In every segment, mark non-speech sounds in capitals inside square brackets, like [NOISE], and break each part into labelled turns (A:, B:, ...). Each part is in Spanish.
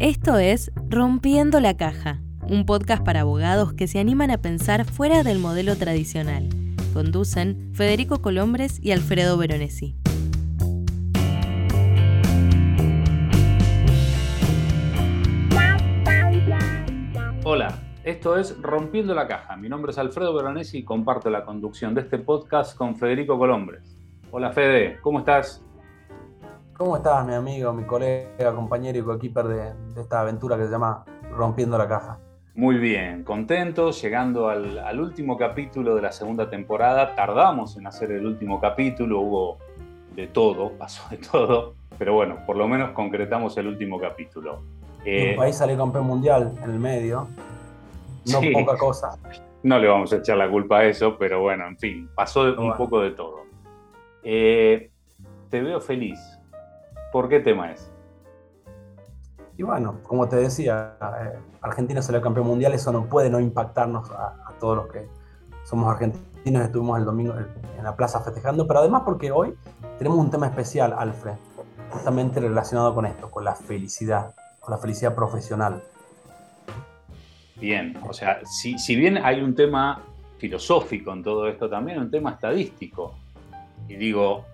A: Esto es Rompiendo la Caja, un podcast para abogados que se animan a pensar fuera del modelo tradicional. Conducen Federico Colombres y Alfredo Veronesi.
B: Hola, esto es Rompiendo la Caja. Mi nombre es Alfredo Veronesi y comparto la conducción de este podcast con Federico Colombres. Hola Fede, ¿cómo estás?
C: ¿Cómo estás, mi amigo, mi colega, compañero y coequiper de, de esta aventura que se llama Rompiendo la Caja?
B: Muy bien, contentos, llegando al, último capítulo de la segunda temporada. Tardamos en hacer el último capítulo, hubo de todo, [LAUGHS] pasó de todo, pero bueno, por lo menos concretamos el último capítulo.
C: Eh, país sale campeón mundial en el medio, no poca cosa.
B: No le vamos a echar la culpa a eso, pero bueno, en fin, pasó un poco de todo. Eh, te veo feliz, ¿Por qué tema es?
C: Y bueno, como te decía, eh, Argentina salió campeón mundial, eso no puede no impactarnos a, todos los que somos argentinos, estuvimos el domingo en la plaza festejando, pero además porque hoy tenemos un tema especial, Alfred, justamente relacionado con esto, con la felicidad, con la felicidad profesional.
B: Bien, o sea, si, si bien hay un tema filosófico en todo esto, también un tema estadístico. Y digo,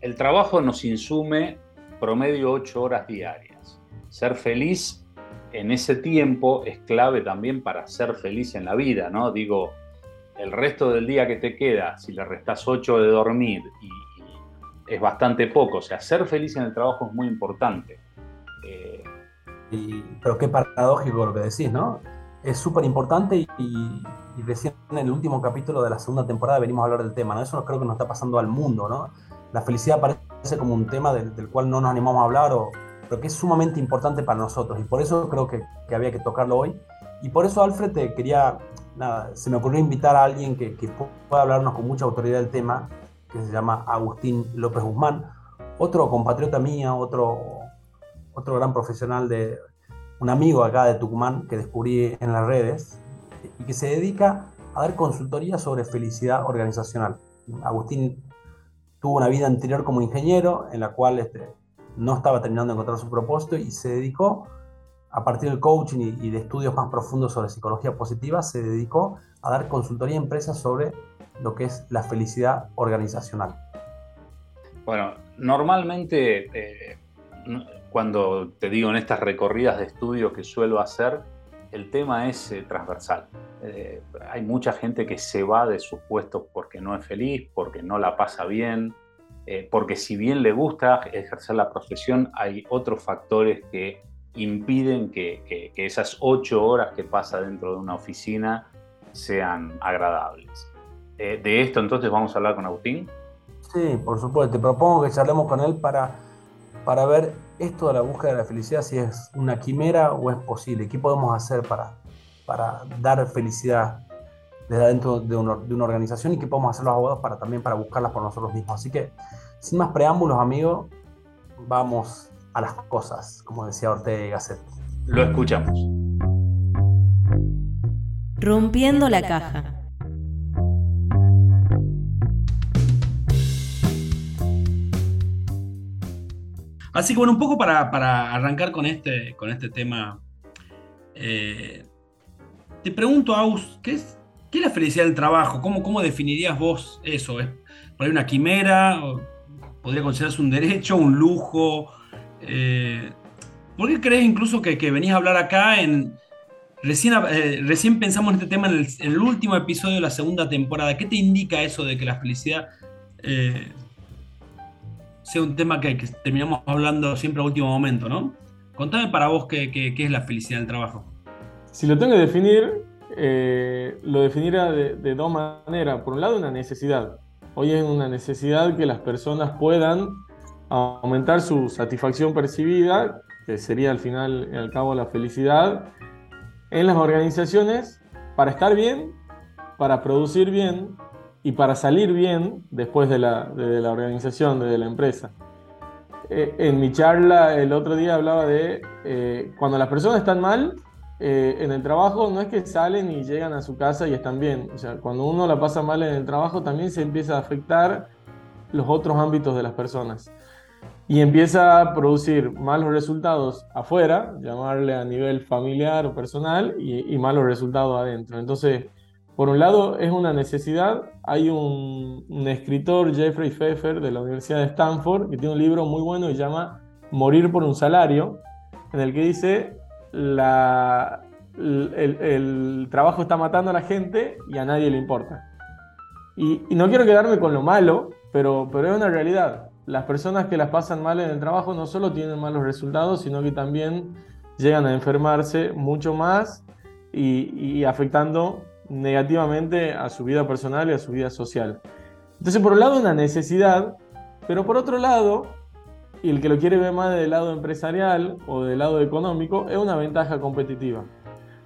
B: el trabajo nos insume promedio 8 horas diarias. Ser feliz en ese tiempo es clave también para ser feliz en la vida, ¿no? Digo, el resto del día que te queda, si le restas 8 de dormir es bastante poco, o sea, ser feliz en el trabajo es muy importante.
C: Eh, pero qué paradójico lo que decís, ¿no? Es súper importante y, y, recién en el último capítulo de la segunda temporada venimos a hablar del tema, ¿no? Eso creo que nos está pasando al mundo, ¿no? La felicidad parece como un tema del, cual no nos animamos a hablar, o, pero que es sumamente importante para nosotros. Y por eso creo que, que había que tocarlo hoy. Y por eso, Alfred, te quería, nada, se me ocurrió invitar a alguien que, que pueda hablarnos con mucha autoridad del tema, que se llama Agustín López Guzmán, otro compatriota mía, otro, otro gran profesional de un amigo acá de Tucumán que descubrí en las redes y que se dedica a dar consultoría sobre felicidad organizacional. Agustín tuvo una vida anterior como ingeniero en la cual este, no estaba terminando de encontrar su propósito y se dedicó, a partir del coaching y, de estudios más profundos sobre psicología positiva, se dedicó a dar consultoría a empresas sobre lo que es la felicidad organizacional.
B: Bueno, normalmente eh, cuando te digo en estas recorridas de estudios que suelo hacer, el tema es eh, transversal. Eh, hay mucha gente que se va de sus puestos porque no es feliz, porque no la pasa bien, eh, porque si bien le gusta ejercer la profesión, hay otros factores que impiden que, esas ocho horas que pasa dentro de una oficina sean agradables. de esto entonces vamos a hablar con Agustín.
C: Sí, por supuesto. Te propongo que charlemos con él para, para ver esto de la búsqueda de la felicidad, si es una quimera o es posible. ¿Qué podemos hacer para, para dar felicidad desde dentro de, de, una organización y qué podemos hacer los abogados para también para buscarlas por nosotros mismos? Así que, sin más preámbulos, amigos, vamos a las cosas, como decía Ortega y Gasset.
B: Lo escuchamos.
A: Rompiendo la caja.
D: Así que bueno, un poco para, arrancar con este, con este tema, eh, te pregunto, Aus, ¿qué es, ¿qué es la felicidad del trabajo? ¿Cómo, cómo definirías vos eso? ¿Es por ahí una quimera? ¿Podría considerarse un derecho, un lujo? Eh, ¿Por qué crees incluso que, que venís a hablar acá en... Recién, eh, recién pensamos en este tema en el, último episodio de la segunda temporada. ¿Qué te indica eso de que la felicidad sea un tema que, terminamos hablando siempre a último momento, ¿no? Contame para vos qué, es la felicidad del trabajo.
E: Si lo tengo que definir, eh, lo definiría de, dos maneras. Por un lado, una necesidad. Hoy es una necesidad que las personas puedan aumentar su satisfacción percibida, que sería al final y al cabo la felicidad, en las organizaciones para estar bien, para producir bien y para salir bien después de la, de la organización, de la empresa. Eh, en mi charla el otro día hablaba de eh, cuando las personas están mal eh, en el trabajo, no es que salen y llegan a su casa y están bien. O sea, cuando uno la pasa mal en el trabajo, también se empieza a afectar los otros ámbitos de las personas. y empieza a producir malos resultados afuera, llamarle a nivel familiar o personal, y, malos resultados adentro. Entonces, por un lado es una necesidad. Hay un, escritor, Jeffrey Pfeffer, de la Universidad de Stanford, que tiene un libro muy bueno que llama Morir por un salario, en el que dice, el, trabajo está matando a la gente y a nadie le importa. Y, y no quiero quedarme con lo malo, pero, pero es una realidad las personas que las pasan mal en el trabajo no solo tienen malos resultados, sino que también llegan a enfermarse mucho más y, afectando negativamente a su vida personal y a su vida social. Entonces, por un lado, una necesidad, pero por otro lado, y el que lo quiere ver más del lado empresarial o del lado económico, es una ventaja competitiva.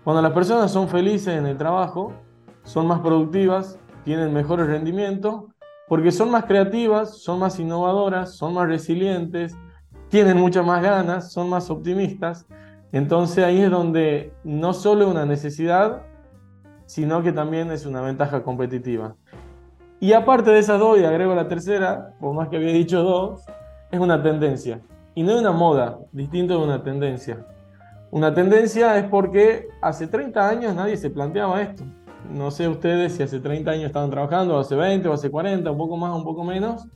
E: Cuando las personas son felices en el trabajo, son más productivas, tienen mejores rendimientos, porque son más creativas, son más innovadoras, son más resilientes, tienen muchas más ganas, son más optimistas. Entonces ahí es donde no solo es una necesidad, sino que también es una ventaja competitiva. Y aparte de esas dos, y agrego la tercera, por más que había dicho dos, es una tendencia. Y no es una moda, distinto de una tendencia. Una tendencia es porque hace 30 años nadie se planteaba esto. No sé ustedes si hace 30 años estaban trabajando, o hace 20, o hace 40, un poco más, un poco menos,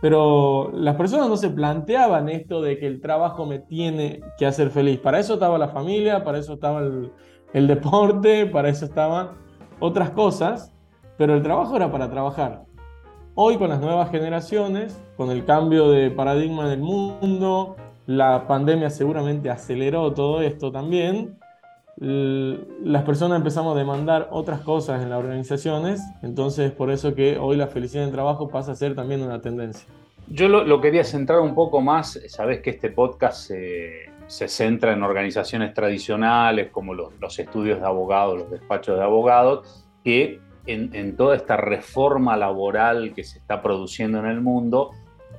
E: pero las personas no se planteaban esto de que el trabajo me tiene que hacer feliz. Para eso estaba la familia, para eso estaba el, deporte, para eso estaban otras cosas, pero el trabajo era para trabajar. Hoy con las nuevas generaciones, con el cambio de paradigma en el mundo, la pandemia seguramente aceleró todo esto también, las personas empezamos a demandar otras cosas en las organizaciones, entonces por eso que hoy la felicidad en el trabajo pasa a ser también una tendencia.
B: Yo lo, quería centrar un poco más, sabes que este podcast se, centra en organizaciones tradicionales como los, estudios de abogados, los despachos de abogados, que en, toda esta reforma laboral que se está produciendo en el mundo,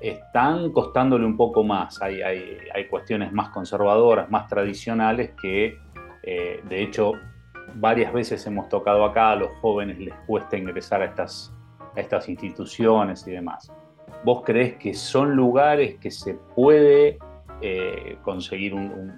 B: están costándole un poco más. Hay, hay, hay cuestiones más conservadoras, más tradicionales que eh, de hecho, varias veces hemos tocado acá, a los jóvenes les cuesta ingresar a estas, estas instituciones y demás. ¿Vos crees que son lugares que se puede eh, conseguir un,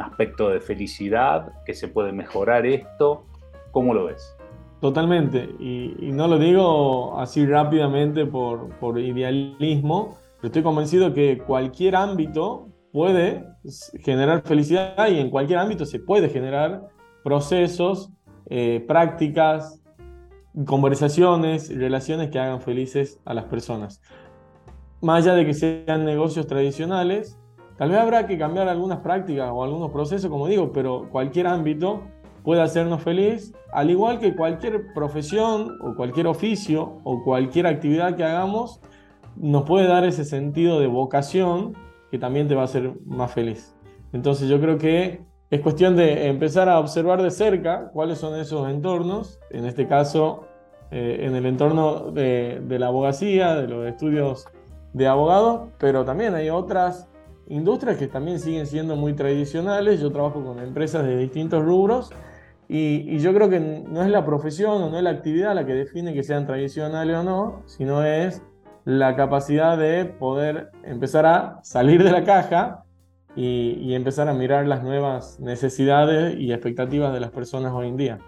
B: aspecto de felicidad, que se puede mejorar esto? ¿Cómo lo ves?
E: Totalmente, y, no lo digo así rápidamente por, por idealismo, pero estoy convencido que cualquier ámbito puede generar felicidad y en cualquier ámbito se puede generar procesos, eh, prácticas, conversaciones, relaciones que hagan felices a las personas. Más allá de que sean negocios tradicionales, tal vez habrá que cambiar algunas prácticas o algunos procesos, como digo, pero cualquier ámbito puede hacernos feliz, al igual que cualquier profesión o cualquier oficio o cualquier actividad que hagamos, nos puede dar ese sentido de vocación que también te va a hacer más feliz. Entonces yo creo que es cuestión de empezar a observar de cerca cuáles son esos entornos, en este caso eh, en el entorno de, la abogacía, de los estudios de abogados, pero también hay otras industrias que también siguen siendo muy tradicionales. Yo trabajo con empresas de distintos rubros y, y, yo creo que no es la profesión o no es la actividad la que define que sean tradicionales o no, sino es la capacidad de poder empezar a salir de la caja y, empezar a mirar las nuevas necesidades y expectativas de las personas hoy en día.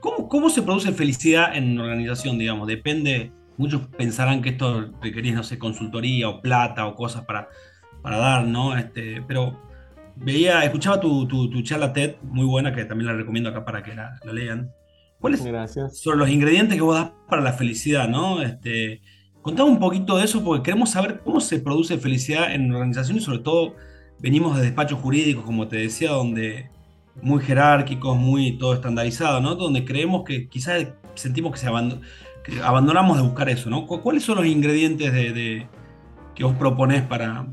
D: ¿Cómo, cómo se produce felicidad en una organización, digamos? Depende, muchos pensarán que esto requerís, no sé, consultoría o plata o cosas para, para dar, ¿no? Este, pero veía, escuchaba tu, tu, charla TED, muy buena, que también la recomiendo acá para que la, lean. ¿Cuáles son los ingredientes que vos das para la felicidad, ¿no? Este, Contame un poquito de eso porque queremos saber cómo se produce felicidad en organizaciones, sobre todo venimos de despachos jurídicos, como te decía, donde muy jerárquicos, muy todo estandarizado, ¿no? Donde creemos que quizás sentimos que, se abandonamos de buscar eso, ¿no? ¿Cuáles son los ingredientes de, que vos proponés para,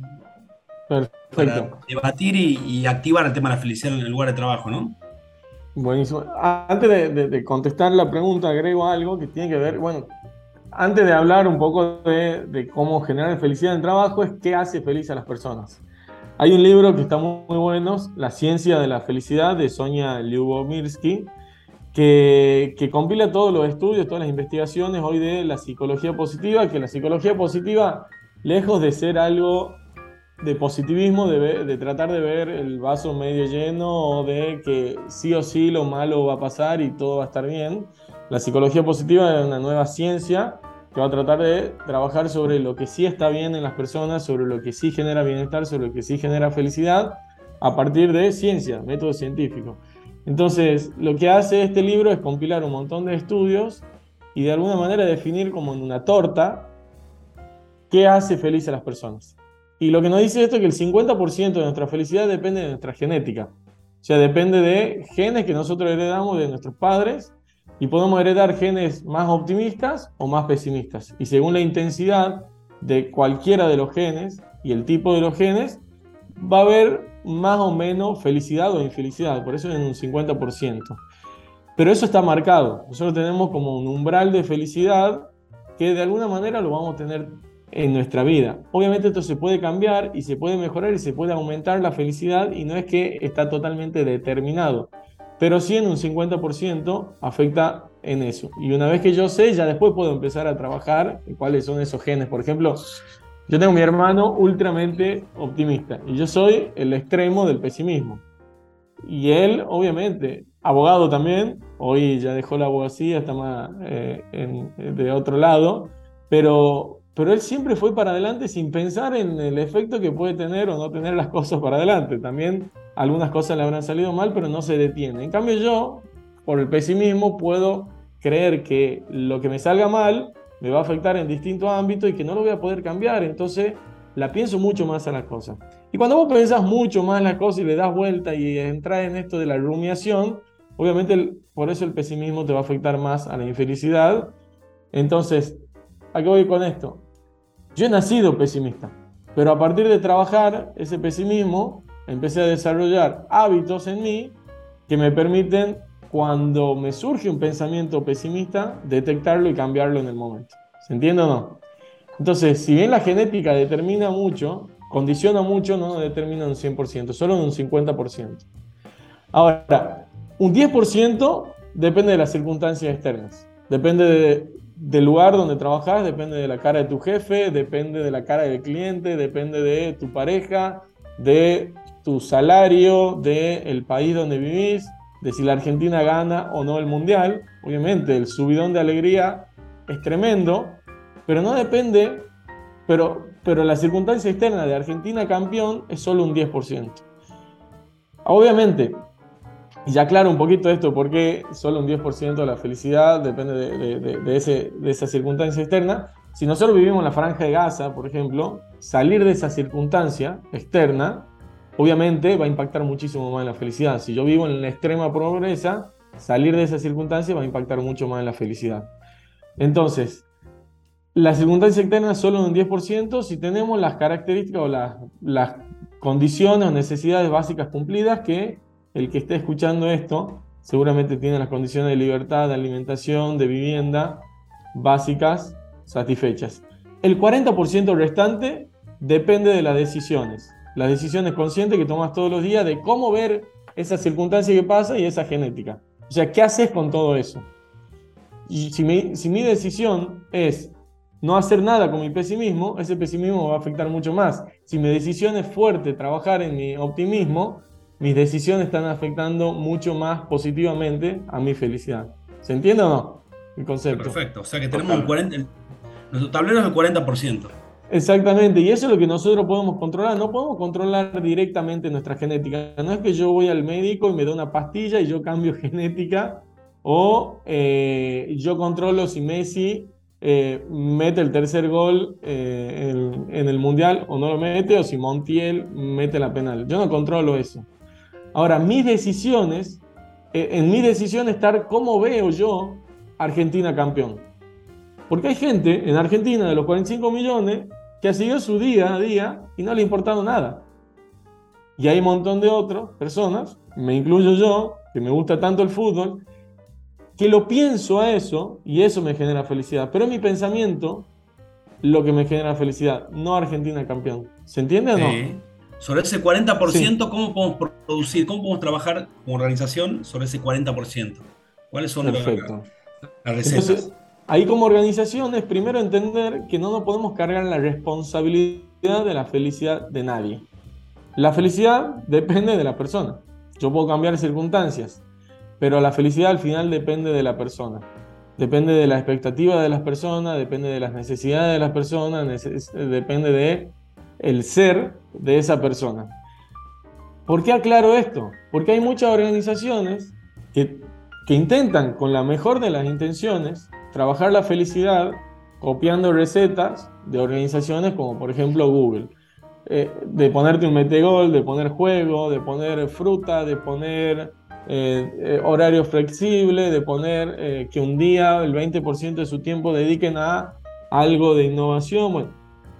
D: debatir y, activar el tema de la felicidad en el lugar de trabajo, ¿no?
E: Buenísimo. Antes de, de contestar la pregunta, agrego algo que tiene que ver, bueno, antes de hablar un poco de, cómo generar felicidad en el trabajo, es qué hace feliz a las personas. Hay un libro que está muy, bueno, La ciencia de la felicidad, de Sonia Lyubomirsky, que, compila todos los estudios, todas las investigaciones hoy de la psicología positiva, que la psicología positiva lejos de ser algo de positivismo, de, de, tratar de ver el vaso medio lleno o de que sí o sí lo malo va a pasar y todo va a estar bien. La psicología positiva es una nueva ciencia que va a tratar de trabajar sobre lo que sí está bien en las personas, sobre lo que sí genera bienestar, sobre lo que sí genera felicidad, a partir de ciencia, método científico. Entonces, lo que hace este libro es compilar un montón de estudios y de alguna manera definir como en una torta qué hace feliz a las personas. Y lo que nos dice esto es que el 50% de nuestra felicidad depende de nuestra genética. O sea, depende de genes que nosotros heredamos de nuestros padres y podemos heredar genes más optimistas o más pesimistas. Y según la intensidad de cualquiera de los genes y el tipo de los genes, va a haber más o menos felicidad o infelicidad. Por eso en un 50%. Pero eso está marcado. Nosotros tenemos como un umbral de felicidad que de alguna manera lo vamos a tener en nuestra vida. Obviamente esto se puede cambiar y se puede mejorar y se puede aumentar la felicidad y no es que está totalmente determinado, pero sí en un 50% afecta en eso. Y una vez que yo sé, ya después puedo empezar a trabajar cuáles son esos genes. Por ejemplo, yo tengo mi hermano ultramente optimista y yo soy el extremo del pesimismo. Y él, obviamente, abogado también, hoy ya dejó la abogacía, está más eh, de otro lado, pero pero él siempre fue para adelante sin pensar en el efecto que puede tener o no tener las cosas para adelante. También algunas cosas le habrán salido mal, pero no se detiene. En cambio yo, por el pesimismo, puedo creer que lo que me salga mal me va a afectar en distintos ámbitos y que no lo voy a poder cambiar. Entonces la pienso mucho más a las cosas. Y cuando vos pensás mucho más las cosas y le das vuelta y entras en esto de la rumiación, obviamente por eso el pesimismo te va a afectar más a la infelicidad. Entonces, ¿a qué voy con esto? Yo he nacido pesimista, pero a partir de trabajar ese pesimismo, empecé a desarrollar hábitos en mí que me permiten, cuando me surge un pensamiento pesimista, detectarlo y cambiarlo en el momento. ¿Se entiende o no? Entonces, si bien la genética determina mucho, condiciona mucho, no determina un 100%, solo en un 50%. Ahora, un 10% depende de las circunstancias externas. Depende de del lugar donde trabajas, depende de la cara de tu jefe, depende de la cara del cliente, depende de tu pareja, de tu salario, del país donde vivís, de si la Argentina gana o no el mundial. Obviamente, el subidón de alegría es tremendo, pero no depende, pero, pero la circunstancia externa de Argentina campeón es solo un 10%. Obviamente, y ya claro un poquito esto, porque solo un 10% de la felicidad depende de, ese, de esa circunstancia externa. Si nosotros vivimos en la franja de Gaza, por ejemplo, salir de esa circunstancia externa, obviamente va a impactar muchísimo más en la felicidad. Si yo vivo en la extrema pobreza, salir de esa circunstancia va a impactar mucho más en la felicidad. Entonces, la circunstancia externa solo un 10% si tenemos las características o las, las condiciones o necesidades básicas cumplidas que el que esté escuchando esto seguramente tiene las condiciones de libertad, de alimentación, de vivienda básicas satisfechas. El 40% restante depende de las decisiones, las decisiones conscientes que tomas todos los días de cómo ver esa circunstancia que pasa y esa genética. O sea, ¿qué haces con todo eso? Y si mi, si mi decisión es no hacer nada con mi pesimismo, ese pesimismo va a afectar mucho más. Si mi decisión es fuerte, trabajar en mi optimismo, mis decisiones están afectando mucho más positivamente a mi felicidad. ¿Se entiende o no? El concepto.
D: Perfecto, o sea que tenemos un 40, nuestro tablero es el 40%.
E: Exactamente, y eso es lo que nosotros podemos controlar. No podemos controlar directamente nuestra genética. No es que yo voy al médico y me da una pastilla y yo cambio [LAUGHS] genética, o eh, yo controlo si Messi eh, mete el tercer gol eh, en, el mundial o no lo mete, o si Montiel mete la penal. Yo no controlo eso. Ahora, mis decisiones, en mi decisión estar cómo veo yo Argentina campeón. Porque hay gente en Argentina de los 45 millones que ha seguido su día a día y no le ha importado nada. Y hay un montón de otras personas, me incluyo yo, que me gusta tanto el fútbol, que lo pienso a eso y eso me genera felicidad. Pero es mi pensamiento lo que me genera felicidad, no Argentina campeón. ¿Se entiende o no?
D: Sobre ese 40%, ¿cómo podemos producir, cómo podemos trabajar como organización sobre ese 40%? ¿Cuáles son las, recetas?
E: Ahí como organización es primero entender que no nos podemos cargar la responsabilidad de la felicidad de nadie. La felicidad depende de la persona. Yo puedo cambiar circunstancias, pero la felicidad al final depende de la persona. Depende de la expectativa de las personas, depende de las necesidades de las personas, depende de el ser de esa persona. ¿Por qué aclaro esto? Porque hay muchas organizaciones que, que intentan con la mejor de las intenciones trabajar la felicidad copiando recetas de organizaciones como por ejemplo Google. Eh, de ponerte un metegol, de poner juego, de poner fruta, de poner eh, eh, horario flexible, de poner que un día el 20% de su tiempo dediquen a algo de innovación. Bueno,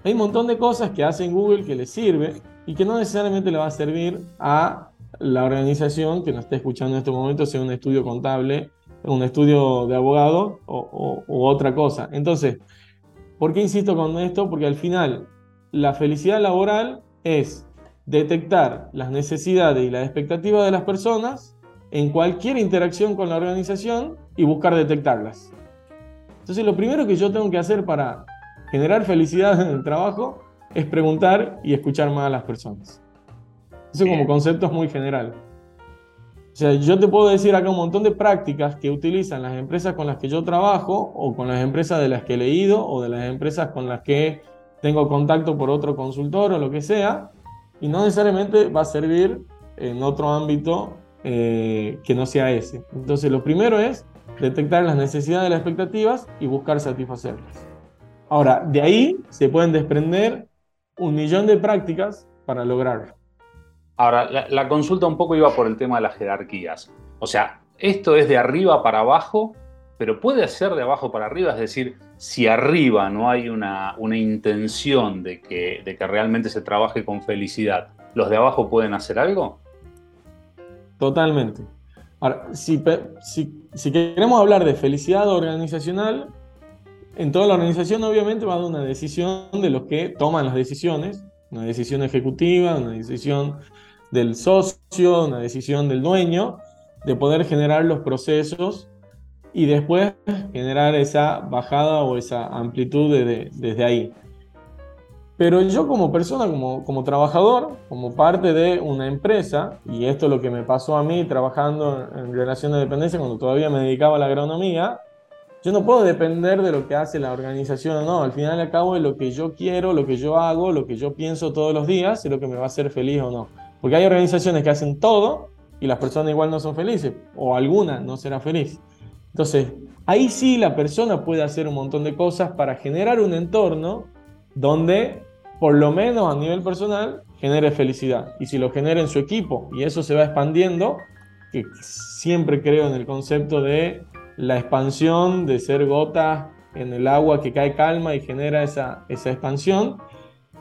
E: hay un montón de cosas que hacen Google que le sirve y que no necesariamente le va a servir a la organización que nos está escuchando en este momento, sea un estudio contable, un estudio de abogado o, o otra cosa. Entonces, ¿por qué insisto con esto? Porque al final la felicidad laboral es detectar las necesidades y las expectativas de las personas en cualquier interacción con la organización y buscar detectarlas. Entonces lo primero que yo tengo que hacer para generar felicidad en el trabajo es preguntar y escuchar más a las personas. Eso como concepto es muy general. Sea, yo te puedo decir acá un montón de prácticas que utilizan las empresas con las que yo trabajo o con las empresas de las que he leído o de las empresas con las que tengo contacto por otro consultor o lo que sea, y no necesariamente va a servir en otro ámbito eh, que no sea ese. Entonces, lo primero es detectar las necesidades de las expectativas y buscar satisfacerlas. Ahora, de ahí se pueden desprender un millón de prácticas para lograrlo.
B: Ahora, la, la consulta un poco iba por el tema de las jerarquías. O sea, ¿esto es de arriba para abajo pero puede ser de abajo para arriba, es decir, si arriba no hay una, una intención de que, de que realmente se trabaje con felicidad, ¿los de abajo pueden hacer algo?
E: Totalmente. Ahora, si, si, si, queremos hablar de felicidad organizacional, en toda la organización obviamente va a dar una decisión de los que toman las decisiones, una decisión ejecutiva, una decisión del socio, una decisión del dueño, de poder generar los procesos y después generar esa bajada o esa amplitud desde ahí. Pero yo como persona, como, como trabajador, como parte de una empresa, y esto es lo que me pasó a mí trabajando en relación de dependencia cuando todavía me dedicaba a la agronomía, yo no puedo depender de lo que hace la organización o no. Al final y al cabo es lo que yo quiero, lo que yo hago, lo que yo pienso todos los días es lo que me va a hacer feliz o no. Porque hay organizaciones que hacen todo y las personas igual no son felices, o alguna no será feliz. Entonces, ahí sí la persona puede hacer un montón de cosas para generar un entorno donde, por lo menos a nivel personal, genere felicidad. Y si lo genera en su equipo y eso se va expandiendo, que siempre creo en el concepto de la expansión, de ser gota en el agua que cae calma y genera esa, esa expansión.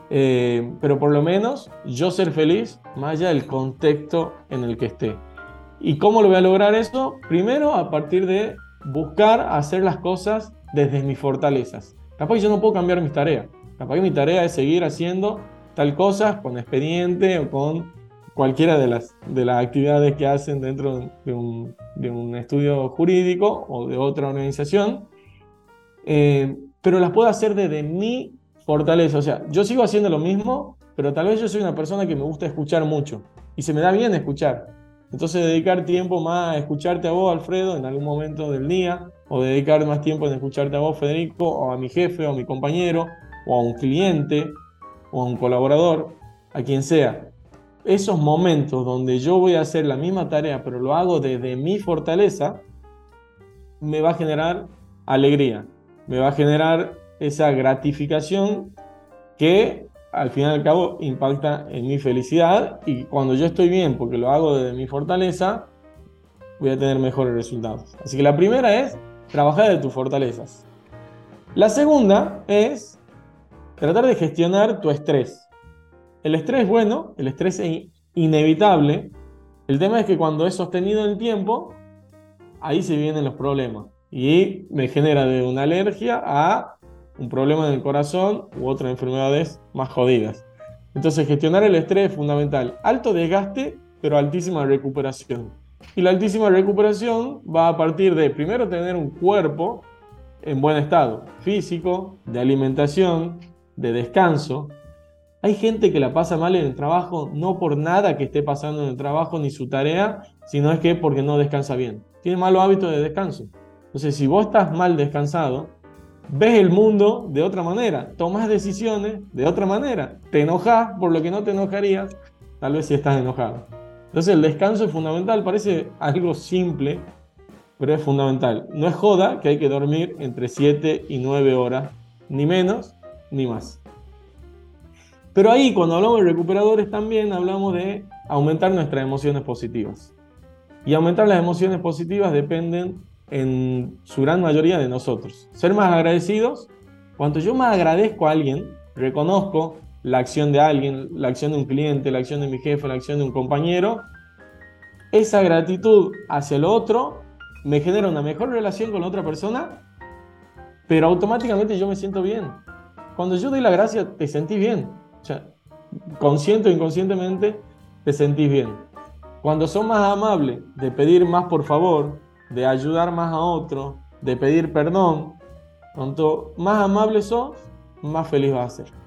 E: Eh, pero por lo menos yo ser feliz más allá del contexto en el que esté. ¿Y cómo lo voy a lograr eso? Primero, a partir de buscar hacer las cosas desde mis fortalezas. Capaz que yo no puedo cambiar mis tareas. Capaz que mi tarea es seguir haciendo tal cosa con expediente o con cualquiera de las, de las actividades que hacen dentro de un, de un estudio jurídico o de otra organización. Eh, pero las puedo hacer desde mi fortaleza. O sea, yo sigo haciendo lo mismo, pero tal vez yo soy una persona que me gusta escuchar mucho y se me da bien escuchar. Entonces dedicar tiempo más a escucharte a vos, Alfredo, en algún momento del día, o dedicar más tiempo en escucharte a vos, Federico, o a mi jefe, o a mi compañero, o a un cliente, o a un colaborador, a quien sea. Esos momentos donde yo voy a hacer la misma tarea, pero lo hago desde mi fortaleza, me va a generar alegría, me va a generar esa gratificación que al fin y al cabo impacta en mi felicidad y cuando yo estoy bien porque lo hago desde mi fortaleza, voy a tener mejores resultados. Así que la primera es trabajar de tus fortalezas. La segunda es tratar de gestionar tu estrés. El estrés es bueno, el estrés es inevitable. El tema es que cuando es sostenido en el tiempo, ahí se vienen los problemas. Y me genera de una alergia a un problema en el corazón u otras enfermedades más jodidas. Entonces, gestionar el estrés es fundamental. Alto desgaste, pero altísima recuperación. Y la altísima recuperación va a partir de, primero, tener un cuerpo en buen estado físico, de alimentación, de descanso. Hay gente que la pasa mal en el trabajo no por nada que esté pasando en el trabajo ni su tarea, sino es que porque no descansa bien. Tiene malos hábitos de descanso. Entonces, si vos estás mal descansado, ves el mundo de otra manera, tomas decisiones de otra manera, te enojas por lo que no te enojarías, tal vez si estás enojado. Entonces el descanso es fundamental, parece algo simple, pero es fundamental. No es joda que hay que dormir entre 7 y 9 horas, ni menos ni más. Pero ahí cuando hablamos de recuperadores también hablamos de aumentar nuestras emociones positivas. Y aumentar las emociones positivas dependen en su gran mayoría de nosotros. Ser más agradecidos, cuanto yo más agradezco a alguien, reconozco la acción de alguien, la acción de un cliente, la acción de mi jefe, la acción de un compañero, esa gratitud hacia el otro me genera una mejor relación con la otra persona, pero automáticamente yo me siento bien. Cuando yo doy la gracia, te sentís bien. O sea, consciente o inconscientemente, te sentís bien. Cuando son más amables de pedir más por favor, de ayudar más a otro, de pedir perdón, cuanto más amable sos, más feliz vas a ser.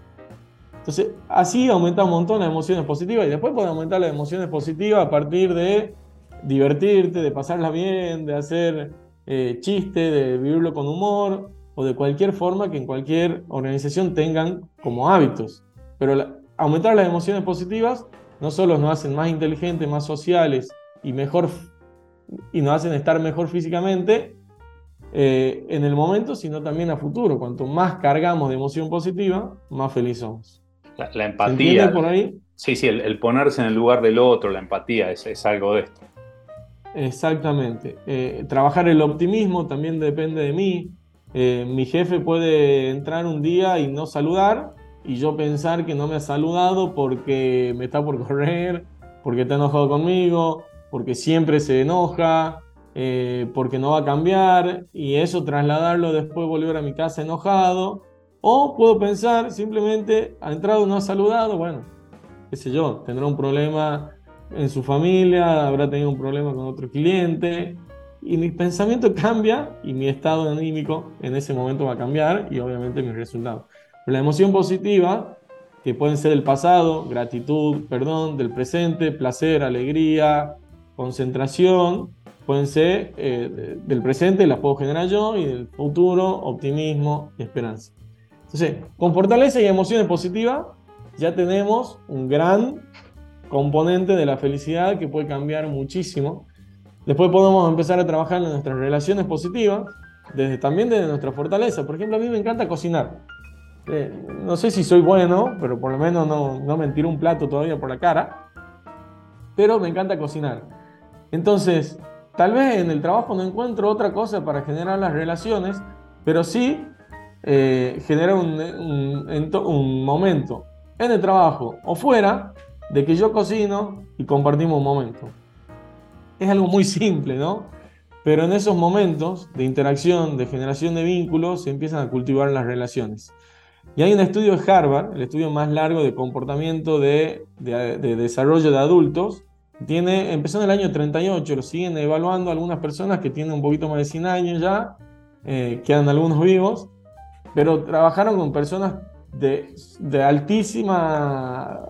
E: Entonces, así aumenta un montón las emociones positivas y después puede aumentar las emociones positivas a partir de divertirte, de pasarla bien, de hacer eh, chiste, de vivirlo con humor o de cualquier forma que en cualquier organización tengan como hábitos. Pero aumentar las emociones positivas no solo nos hacen más inteligentes, más sociales y mejor y nos hacen estar mejor físicamente eh, en el momento, sino también a futuro. Cuanto más cargamos de emoción positiva, más felices somos.
B: La, empatía. por ahí? Sí, sí, el, ponerse en el lugar del otro, la empatía, es, es algo de esto.
E: Exactamente. Eh, trabajar el optimismo también depende de mí. Eh, mi jefe puede entrar un día y no saludar y yo pensar que no me ha saludado porque me está por correr, porque está enojado conmigo, porque siempre se enoja, eh, porque no va a cambiar, y eso trasladarlo después volver a mi casa enojado. O puedo pensar simplemente, ha entrado, no ha saludado, bueno, qué sé yo, tendrá un problema en su familia, habrá tenido un problema con otro cliente, y mi pensamiento cambia y mi estado anímico en ese momento va a cambiar y obviamente mis resultados. la emoción positiva, que pueden ser del pasado, gratitud, perdón, del presente, placer, alegría, concentración pueden ser eh, del presente, las puedo generar yo, y del futuro, optimismo y esperanza. Entonces, con fortaleza y emociones positivas, ya tenemos un gran componente de la felicidad que puede cambiar muchísimo. Después podemos empezar a trabajar en nuestras relaciones positivas, desde, también desde nuestra fortaleza. Por ejemplo, a mí me encanta cocinar. Eh, no sé si soy bueno, pero por lo menos no, no me tiro un plato todavía por la cara. Pero me encanta cocinar. Entonces, tal vez en el trabajo no encuentro otra cosa para generar las relaciones, pero sí eh, genera un, momento en el trabajo o fuera de que yo cocino y compartimos un momento. Es algo muy simple, ¿no? Pero en esos momentos de interacción, de generación de vínculos, se empiezan a cultivar las relaciones. Y hay un estudio de Harvard, el estudio más largo de comportamiento de desarrollo de adultos, tiene, empezó en el año 38, lo siguen evaluando algunas personas que tienen un poquito más de 100 años ya, eh, quedan algunos vivos, pero trabajaron con personas de, de altísima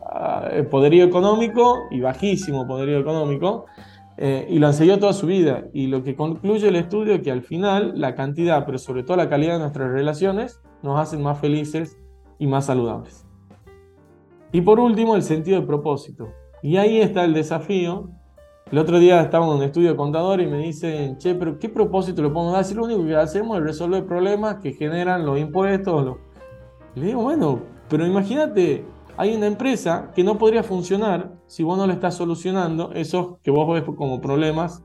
E: eh, poderío económico y bajísimo poderío económico, eh, y lo han seguido toda su vida. Y lo que concluye el estudio es que al final la cantidad, pero sobre todo la calidad de nuestras relaciones, nos hacen más felices y más saludables. Y por último, el sentido de propósito. Y ahí está el desafío. El otro día estaba en un estudio contador y me dicen, che, pero ¿qué propósito le pongo a Si lo único que hacemos es resolver problemas que generan los impuestos. Le digo, bueno, pero imagínate, hay una empresa que no podría funcionar si vos no le estás solucionando esos que vos ves como problemas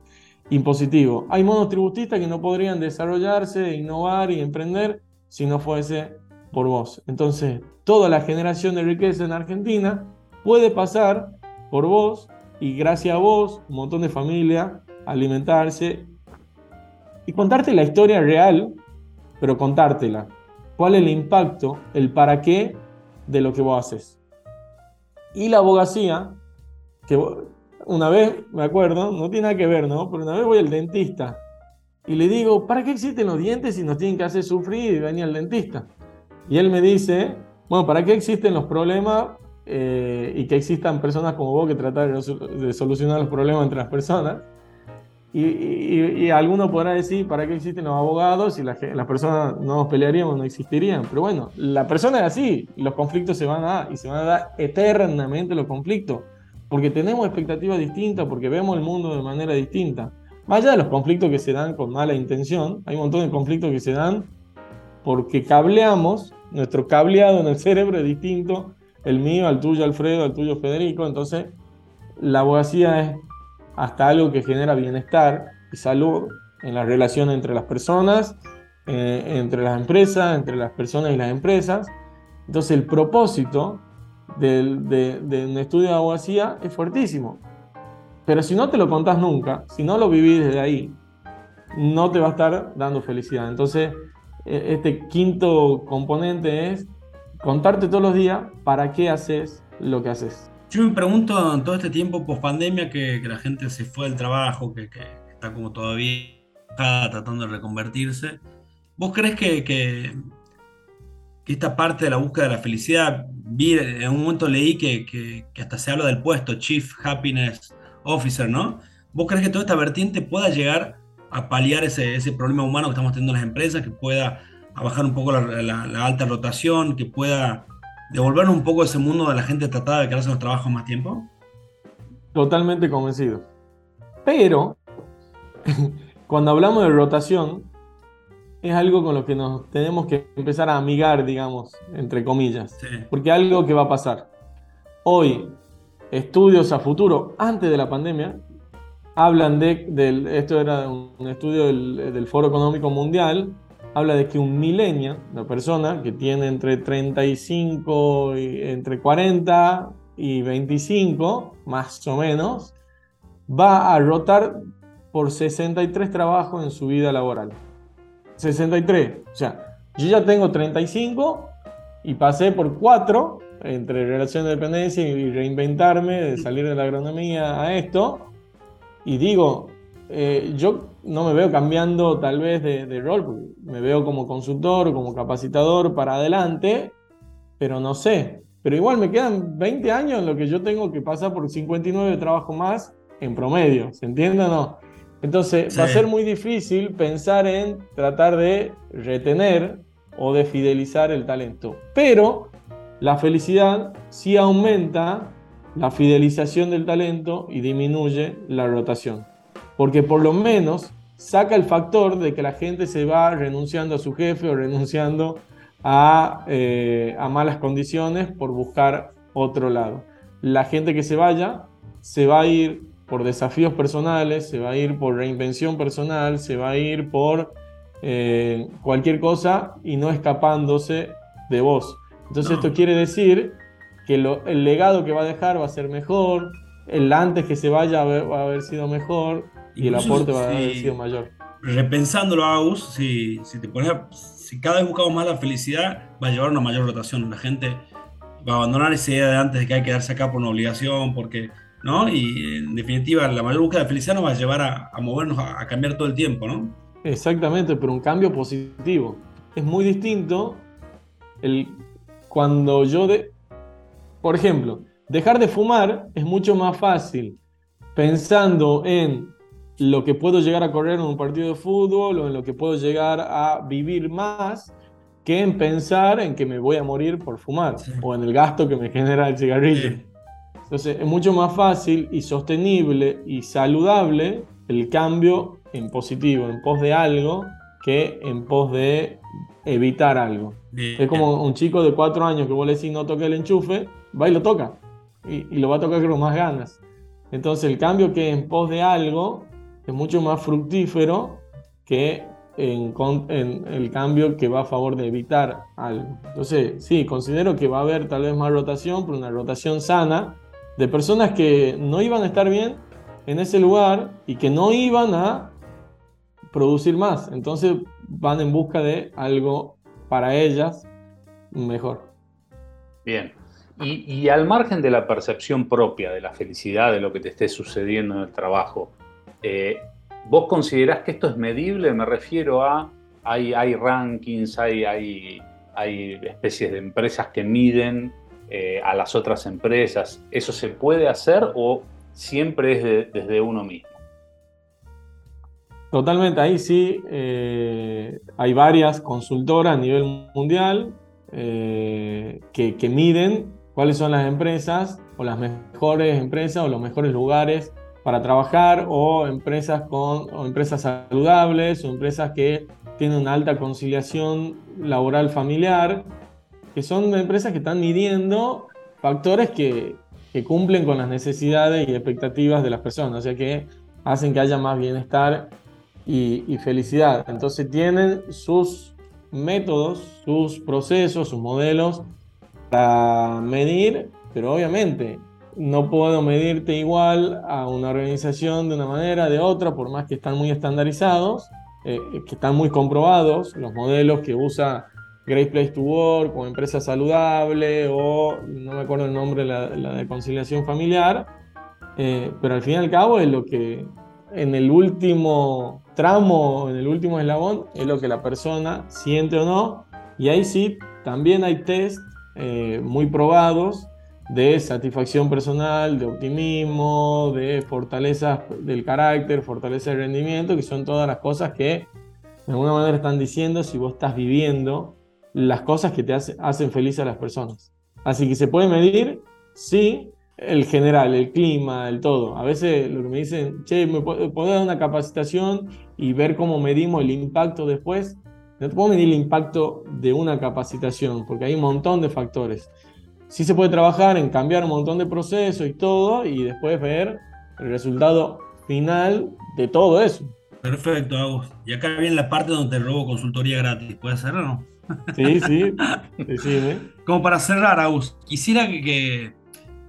E: impositivos. Hay monotributistas que no podrían desarrollarse, innovar y emprender si no fuese por vos. Entonces, toda la generación de riqueza en Argentina puede pasar por vos y gracias a vos, un montón de familia, alimentarse y contarte la historia real, pero contártela. ¿Cuál es el impacto, el para qué de lo que vos haces? Y la abogacía, que una vez, me acuerdo, no tiene nada que ver, ¿no? Pero una vez voy al dentista Y le digo, ¿para qué existen los dientes si nos tienen que hacer sufrir y venir al dentista? Y él me dice, bueno, ¿para qué existen los problemas eh, y que existan personas como vos que tratan de solucionar los problemas entre las personas? Y, y, alguno podrá decir, ¿para qué existen los abogados si las, las personas no nos pelearíamos, no existirían? Pero bueno, la persona es así, los conflictos se van a dar y se van a dar eternamente los conflictos, porque tenemos expectativas distintas, porque vemos el mundo de manera distinta. Más allá de los conflictos que se dan con mala intención, hay un montón de conflictos que se dan porque cableamos, nuestro cableado en el cerebro es distinto, el mío, al tuyo Alfredo, al tuyo Federico, entonces la abogacía es hasta algo que genera bienestar y salud en la relación entre las personas, eh, entre las empresas, entre las personas y las empresas. Entonces el propósito de, un estudio de abogacía es fuertísimo. Pero si no te lo contás nunca, si no lo vivís desde ahí, no te va a estar dando felicidad. Entonces, e, este quinto componente es contarte todos los días para qué haces lo que haces.
D: Yo me pregunto en todo este tiempo post pandemia que, la gente se fue del trabajo, que, está como todavía tratando de reconvertirse. ¿Vos crees que, esta parte de la búsqueda de la felicidad, vi, en un momento leí que, hasta se habla del puesto Chief Happiness Officer, ¿no? ¿Vos crees que toda esta vertiente pueda llegar a paliar ese, ese problema humano que estamos teniendo en las empresas, que pueda bajar un poco la, la alta rotación, que pueda devolver un poco ese mundo de la gente tratada de quedarse en los trabajos más tiempo?
E: Totalmente convencido. Pero, [LAUGHS] cuando hablamos de rotación, es algo con lo que nos tenemos que empezar a amigar, digamos, entre comillas. Porque algo que va a pasar. Hoy, estudios a futuro, antes de la pandemia, hablan de, esto era un estudio del, del Foro Económico Mundial, habla de que un milenio, una persona que tiene entre 35 y entre 40 y 25, más o menos, va a rotar por 63 trabajos en su vida laboral. 63. O sea, yo ya tengo 35 y pasé por 4 entre relación de dependencia y reinventarme, de salir de la agronomía a esto. Y digo, eh, yo no me veo cambiando tal vez de, rol, me veo como consultor, como capacitador para adelante, pero no sé. Pero igual me quedan 20 años en lo que yo tengo que pasar por 59 de trabajo más en promedio, ¿se entiende o no? Entonces va a ser muy difícil pensar en tratar de retener o de fidelizar el talento. Pero la felicidad sí aumenta la fidelización del talento y disminuye la rotación porque por lo menos saca el factor de que la gente se va renunciando a su jefe o renunciando a, eh, a malas condiciones por buscar otro lado. La gente que se vaya se va a ir por desafíos personales, se va a ir por reinvención personal, se va a ir por eh, cualquier cosa y no escapándose de vos. Entonces esto quiere decir que el legado que va a dejar va a ser mejor, el antes que se vaya va a haber sido mejor, y el aporte va a haber sido mayor.
D: Repensándolo, Agus, si, si, te pones si cada vez buscamos más la felicidad, va a llevar una mayor rotación. La gente va a abandonar esa idea de antes de que hay que quedarse acá por una obligación, porque, ¿no? Y en definitiva, la mayor búsqueda de felicidad nos va a llevar a, a movernos, a, a, cambiar todo el tiempo, ¿no?
E: Exactamente, pero un cambio positivo. Es muy distinto el, cuando yo, de, por ejemplo, dejar de fumar es mucho más fácil pensando en lo que puedo llegar a correr en un partido de fútbol o en lo que puedo llegar a vivir más que en pensar en que me voy a morir por fumar o en el gasto que me genera el cigarrillo. Entonces es mucho más fácil y sostenible y saludable el cambio en positivo, en pos de algo, que en pos de evitar algo. Es como un chico de cuatro años que vos le decís no toque el enchufe, va y lo toca. Y, y lo va a tocar con más ganas. Entonces el cambio que en pos de algo es mucho más fructífero que en, el cambio que va a favor de evitar algo. Entonces, sí, considero que va a haber tal vez más rotación, pero una rotación sana de personas que no iban a estar bien en ese lugar y que no iban a producir más. Entonces van en busca de algo para ellas mejor.
B: Bien. Y, y, al margen de la percepción propia de la felicidad, de lo que te esté sucediendo en el trabajo, eh, ¿vos considerás que esto es medible? Me refiero a, hay, rankings, hay, especies de empresas que miden eh, a las otras empresas. ¿Eso se puede hacer o siempre es desde uno mismo?
E: Totalmente, ahí sí eh, hay varias consultoras a nivel mundial que, miden cuáles son las empresas o las mejores empresas o los mejores lugares para trabajar o empresas, con, o empresas saludables o empresas que tienen una alta conciliación laboral familiar que son empresas que están midiendo factores que, cumplen con las necesidades y expectativas de las personas, o sea que hacen que haya más bienestar y, felicidad. Entonces tienen sus métodos, sus procesos, sus modelos para medir, pero obviamente no puedo medirte igual a una organización de una manera, de otra, por más que están muy estandarizados, eh, que están muy comprobados, los modelos que usa Great Place to Work o Empresa Saludable o no me acuerdo el nombre, la, de conciliación familiar, eh, pero al fin y al cabo es lo que en el último tramo, en el último eslabón, es lo que la persona siente o no. Y ahí sí, también hay test eh, muy probados de satisfacción personal, de optimismo, de fortaleza del carácter, fortaleza del rendimiento, que son todas las cosas que de alguna manera están diciendo si vos estás viviendo las cosas que te hacen feliz a las personas. Así que se puede medir, sí, el general, el clima, el todo. A veces lo que me dicen, che, ¿me puedo dar una capacitación y ver cómo medimos el impacto después? No te puedo medir el impacto de una capacitación, porque hay un montón de factores. Sí se puede trabajar en cambiar un montón de procesos y todo, y después ver el resultado final de todo eso.
D: Perfecto, Agus. Y acá viene la parte donde te robo consultoría gratis. ¿Puede hacerlo o no?
E: Sí, sí, decime.
D: Como para cerrar, Agus, quisiera que,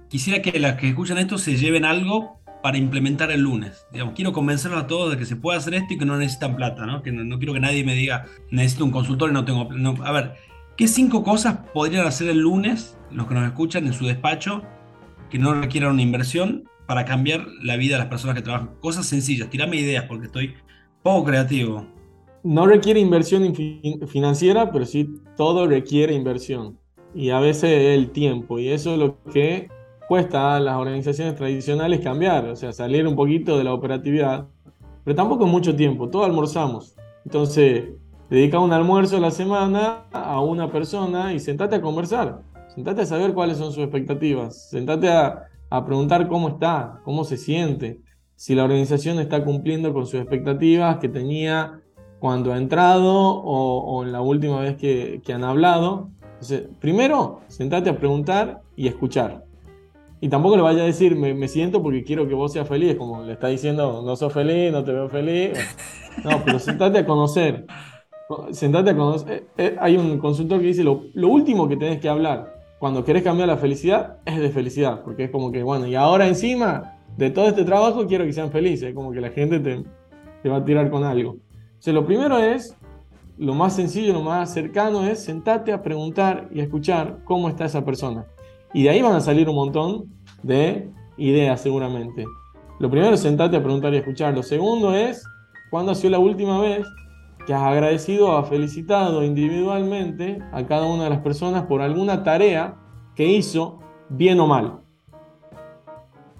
D: quisiera que las que escuchan esto se lleven algo para implementar el lunes. Digamos, quiero convencerlos a todos de que se puede hacer esto y que no necesitan plata, ¿no? Que no, quiero que nadie me diga, necesito un consultor y no tengo... No. A ver, ¿qué cinco cosas podrían hacer el lunes los que nos escuchan en su despacho que no requieran una inversión para cambiar la vida de las personas que trabajan? Cosas sencillas, tirame ideas porque estoy poco creativo
E: no requiere inversión financiera, pero sí todo requiere inversión. Y a veces el tiempo. Y eso es lo que cuesta a las organizaciones tradicionales cambiar. O sea, salir un poquito de la operatividad. Pero tampoco mucho tiempo. Todo almorzamos. Entonces, dedica un almuerzo a la semana a una persona y sentate a conversar. Sentate a saber cuáles son sus expectativas. Sentate a, a preguntar cómo está, cómo se siente. Si la organización está cumpliendo con sus expectativas que tenía cuando ha entrado o, en la última vez que, han hablado. Entonces, primero, sentate a preguntar y escuchar. Y tampoco le vaya a decir, me, siento porque quiero que vos seas feliz, como le está diciendo, no sos feliz, no te veo feliz. No, pero sentate a conocer. Sentate a conocer. Eh, eh, hay un consultor que dice, lo, último que tenés que hablar cuando querés cambiar la felicidad es de felicidad, porque es como que, bueno, y ahora encima de todo este trabajo quiero que sean felices, como que la gente te, va a tirar con algo lo primero es, lo más sencillo, lo más cercano es sentarte a preguntar y a escuchar cómo está esa persona. Y de ahí van a salir un montón de ideas seguramente. Lo primero es sentarte a preguntar y a escuchar. Lo segundo es, ¿cuándo ha sido la última vez que has agradecido o felicitado individualmente a cada una de las personas por alguna tarea que hizo bien o mal?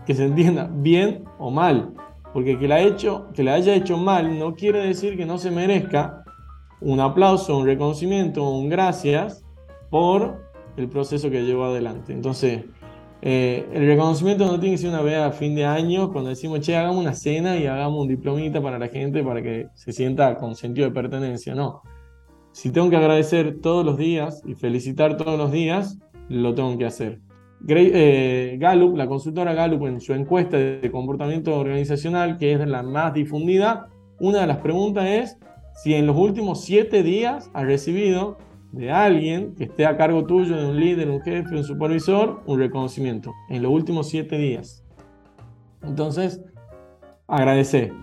E: Que se entienda, bien o mal. Porque que la, hecho, que la haya hecho mal no quiere decir que no se merezca un aplauso, un reconocimiento, un gracias por el proceso que llevó adelante. Entonces, eh, el reconocimiento no tiene que ser una vez a fin de año cuando decimos, che, hagamos una cena y hagamos un diplomita para la gente para que se sienta con sentido de pertenencia. No. Si tengo que agradecer todos los días y felicitar todos los días, lo tengo que hacer. Eh, Gallup, la consultora Gallup, en su encuesta de comportamiento organizacional, que es la más difundida, una de las preguntas es si en los últimos siete días has recibido de alguien que esté a cargo tuyo, de un líder, un jefe, un supervisor, un reconocimiento. En los últimos siete días. Entonces, agradecer.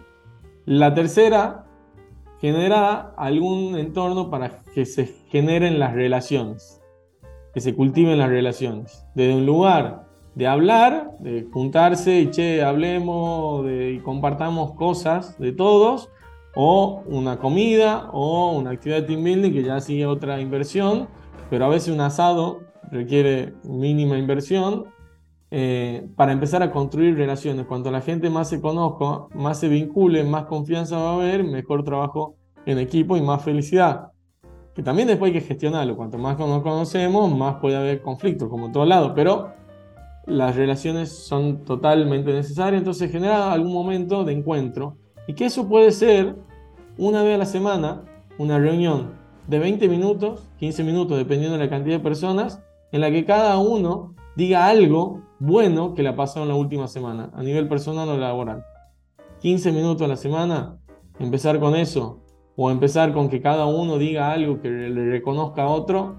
E: La tercera, genera algún entorno para que se generen las relaciones que se cultiven las relaciones. Desde un lugar de hablar, de juntarse y che, hablemos de, y compartamos cosas de todos, o una comida o una actividad de team building que ya sigue otra inversión, pero a veces un asado requiere mínima inversión eh, para empezar a construir relaciones. Cuanto la gente más se conozca, más se vincule, más confianza va a haber, mejor trabajo en equipo y más felicidad. Que también después hay que gestionarlo. Cuanto más nos conocemos, más puede haber conflictos, como en todos lados. Pero las relaciones son totalmente necesarias, entonces genera algún momento de encuentro. Y que eso puede ser una vez a la semana una reunión de 20 minutos, 15 minutos, dependiendo de la cantidad de personas, en la que cada uno diga algo bueno que le ha pasado en la última semana, a nivel personal o laboral. 15 minutos a la semana, empezar con eso, o empezar con que cada uno diga algo que le reconozca a otro,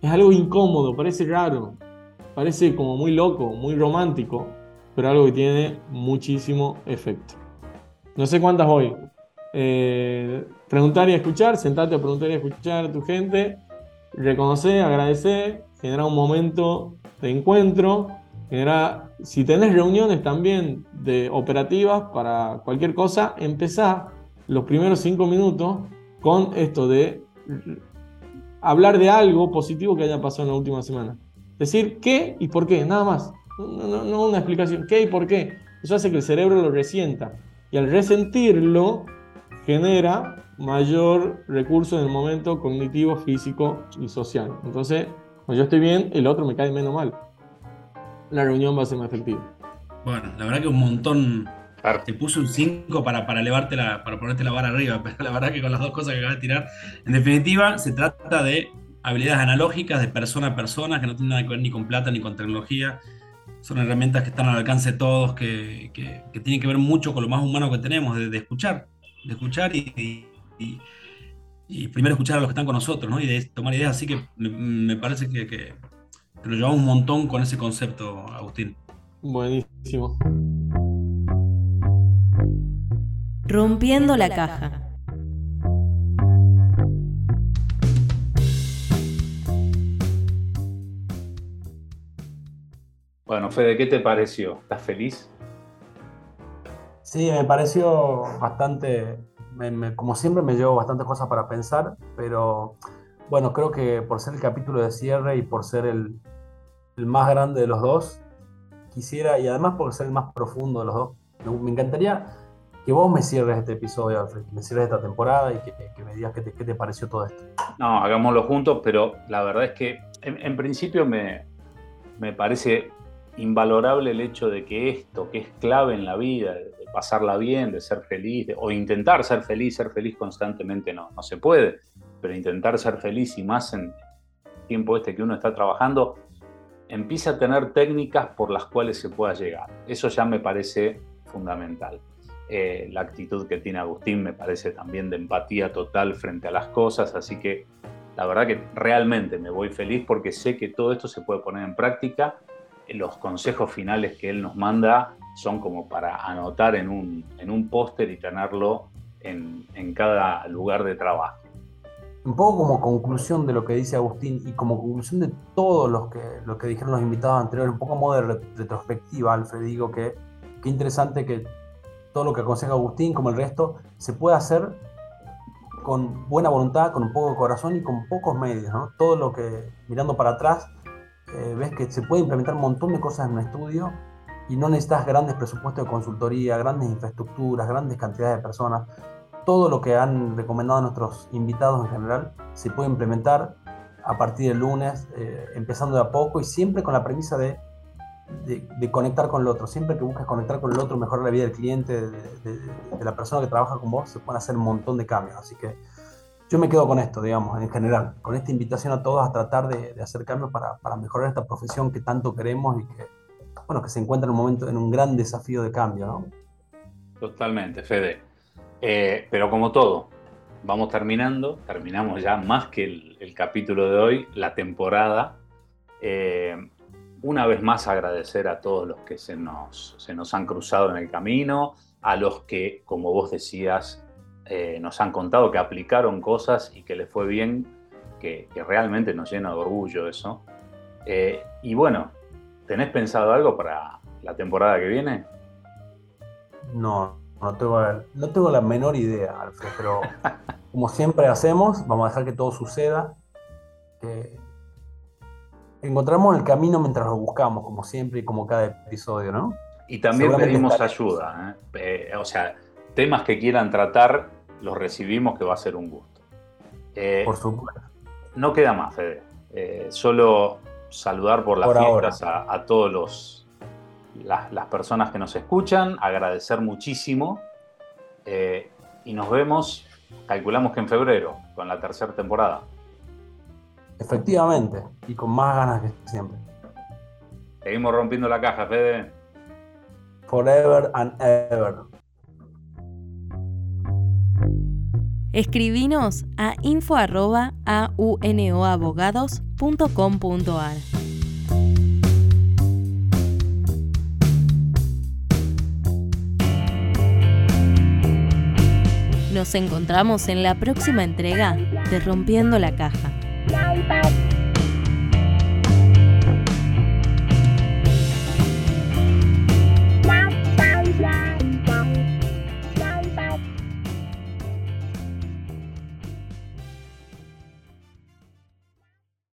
E: es algo incómodo, parece raro, parece como muy loco, muy romántico, pero algo que tiene muchísimo efecto. No sé cuántas voy, eh, preguntar y escuchar, sentarte a preguntar y escuchar a tu gente, reconocer, agradecer, generar un momento de encuentro, generar, si tenés reuniones también de operativas para cualquier cosa, empezar los primeros cinco minutos con esto de hablar de algo positivo que haya pasado en la última semana. Decir qué y por qué, nada más. No, no una explicación, qué y por qué. Eso hace que el cerebro lo resienta. Y al resentirlo, genera mayor recurso en el momento cognitivo, físico y social. Entonces, cuando yo estoy bien, el otro me cae menos mal. La reunión va a ser más efectiva.
D: Bueno, la verdad que un montón. Te puse un 5 para, para, elevarte la, para ponerte la vara arriba, [LAUGHS] pero la verdad que con las dos cosas que acabas de tirar, en definitiva, se trata de habilidades analógicas de persona a persona que no tienen nada que ver ni con plata ni con tecnología. Son herramientas que están al alcance de todos, que, que, tienen que ver mucho con lo más humano que tenemos, de escuchar de escuchar y, y, primero escuchar a los que están con nosotros, ¿no? Y de tomar ideas. Así que me, parece que, que, lo llevamos un montón con ese concepto, Agustín.
E: Buenísimo.
A: Rompiendo la caja.
B: Bueno, Fede, ¿qué te pareció? ¿Estás feliz?
C: Sí, me pareció bastante, como siempre me llevo bastantes cosas para pensar, pero bueno, creo que por ser el capítulo de cierre y por ser el, más grande de los dos, quisiera, y además por ser el más profundo de los dos, me, encantaría que vos me cierres este episodio, Alfred, que me cierres esta temporada y que, me digas qué te, pareció todo esto.
B: No, hagámoslo juntos, pero la verdad es que en, principio me, me parece invalorable el hecho de que esto, que es clave en la vida, pasarla bien, de ser feliz, o intentar ser feliz, ser feliz constantemente no, no se puede, pero intentar ser feliz y más en el tiempo este que uno está trabajando, empieza a tener técnicas por las cuales se pueda llegar. Eso ya me parece fundamental. Eh, la actitud que tiene Agustín me parece también de empatía total frente a las cosas, así que la verdad que realmente me voy feliz porque sé que todo esto se puede poner en práctica. Los consejos finales que él nos manda son como para anotar en un, en un póster y tenerlo en, en, cada lugar de trabajo.
C: Un poco como conclusión de lo que dice Agustín y como conclusión de todo lo que, lo que dijeron los invitados anteriores, un poco modo de retrospectiva, Alfred, digo que qué interesante que todo lo que aconseja Agustín, como el resto, se puede hacer con buena voluntad, con un poco de corazón y con pocos medios. ¿no? Todo lo que, mirando para atrás, eh, ves que se puede implementar un montón de cosas en un estudio y no necesitas grandes presupuestos de consultoría, grandes infraestructuras, grandes cantidades de personas. Todo lo que han recomendado nuestros invitados en general se puede implementar a partir del lunes, eh, empezando de a poco y siempre con la premisa de, de, conectar con el otro. Siempre que buscas conectar con el otro, mejorar la vida del cliente, de, la persona que trabaja con vos, se pueden hacer un montón de cambios. Así que yo me quedo con esto, digamos, en general, con esta invitación a todos a tratar de, hacer cambios para, para mejorar esta profesión que tanto queremos y que bueno, que se encuentra en un momento, en un gran desafío de cambio, ¿no?
B: Totalmente, Fede. Eh, pero como todo, vamos terminando, terminamos ya más que el, capítulo de hoy, la temporada. Eh, una vez más agradecer a todos los que se nos, se nos han cruzado en el camino, a los que, como vos decías, eh, nos han contado que aplicaron cosas y que les fue bien, que, realmente nos llena de orgullo eso. y bueno, ¿tenés pensado algo para la temporada que viene?
C: No, no tengo, no tengo la menor idea, Alfred, pero [LAUGHS] como siempre hacemos, vamos a dejar que todo suceda. Eh, encontramos el camino mientras lo buscamos, como siempre y como cada episodio, ¿no?
B: Y también pedimos ayuda. ¿eh? Eh, o sea, temas que quieran tratar, los recibimos, que va a ser un gusto.
C: Eh, por supuesto.
B: No queda más, Fede. solo saludar por las fiestas a, a, todos los las, personas que nos escuchan, agradecer muchísimo y nos vemos, calculamos que en febrero, con la tercera temporada.
C: Efectivamente, y con más ganas que siempre.
B: Seguimos rompiendo la caja, Fede.
C: Forever and ever.
A: Escribinos a info.aunoabogados.com.ar. Nos encontramos en la próxima entrega de Rompiendo la Caja.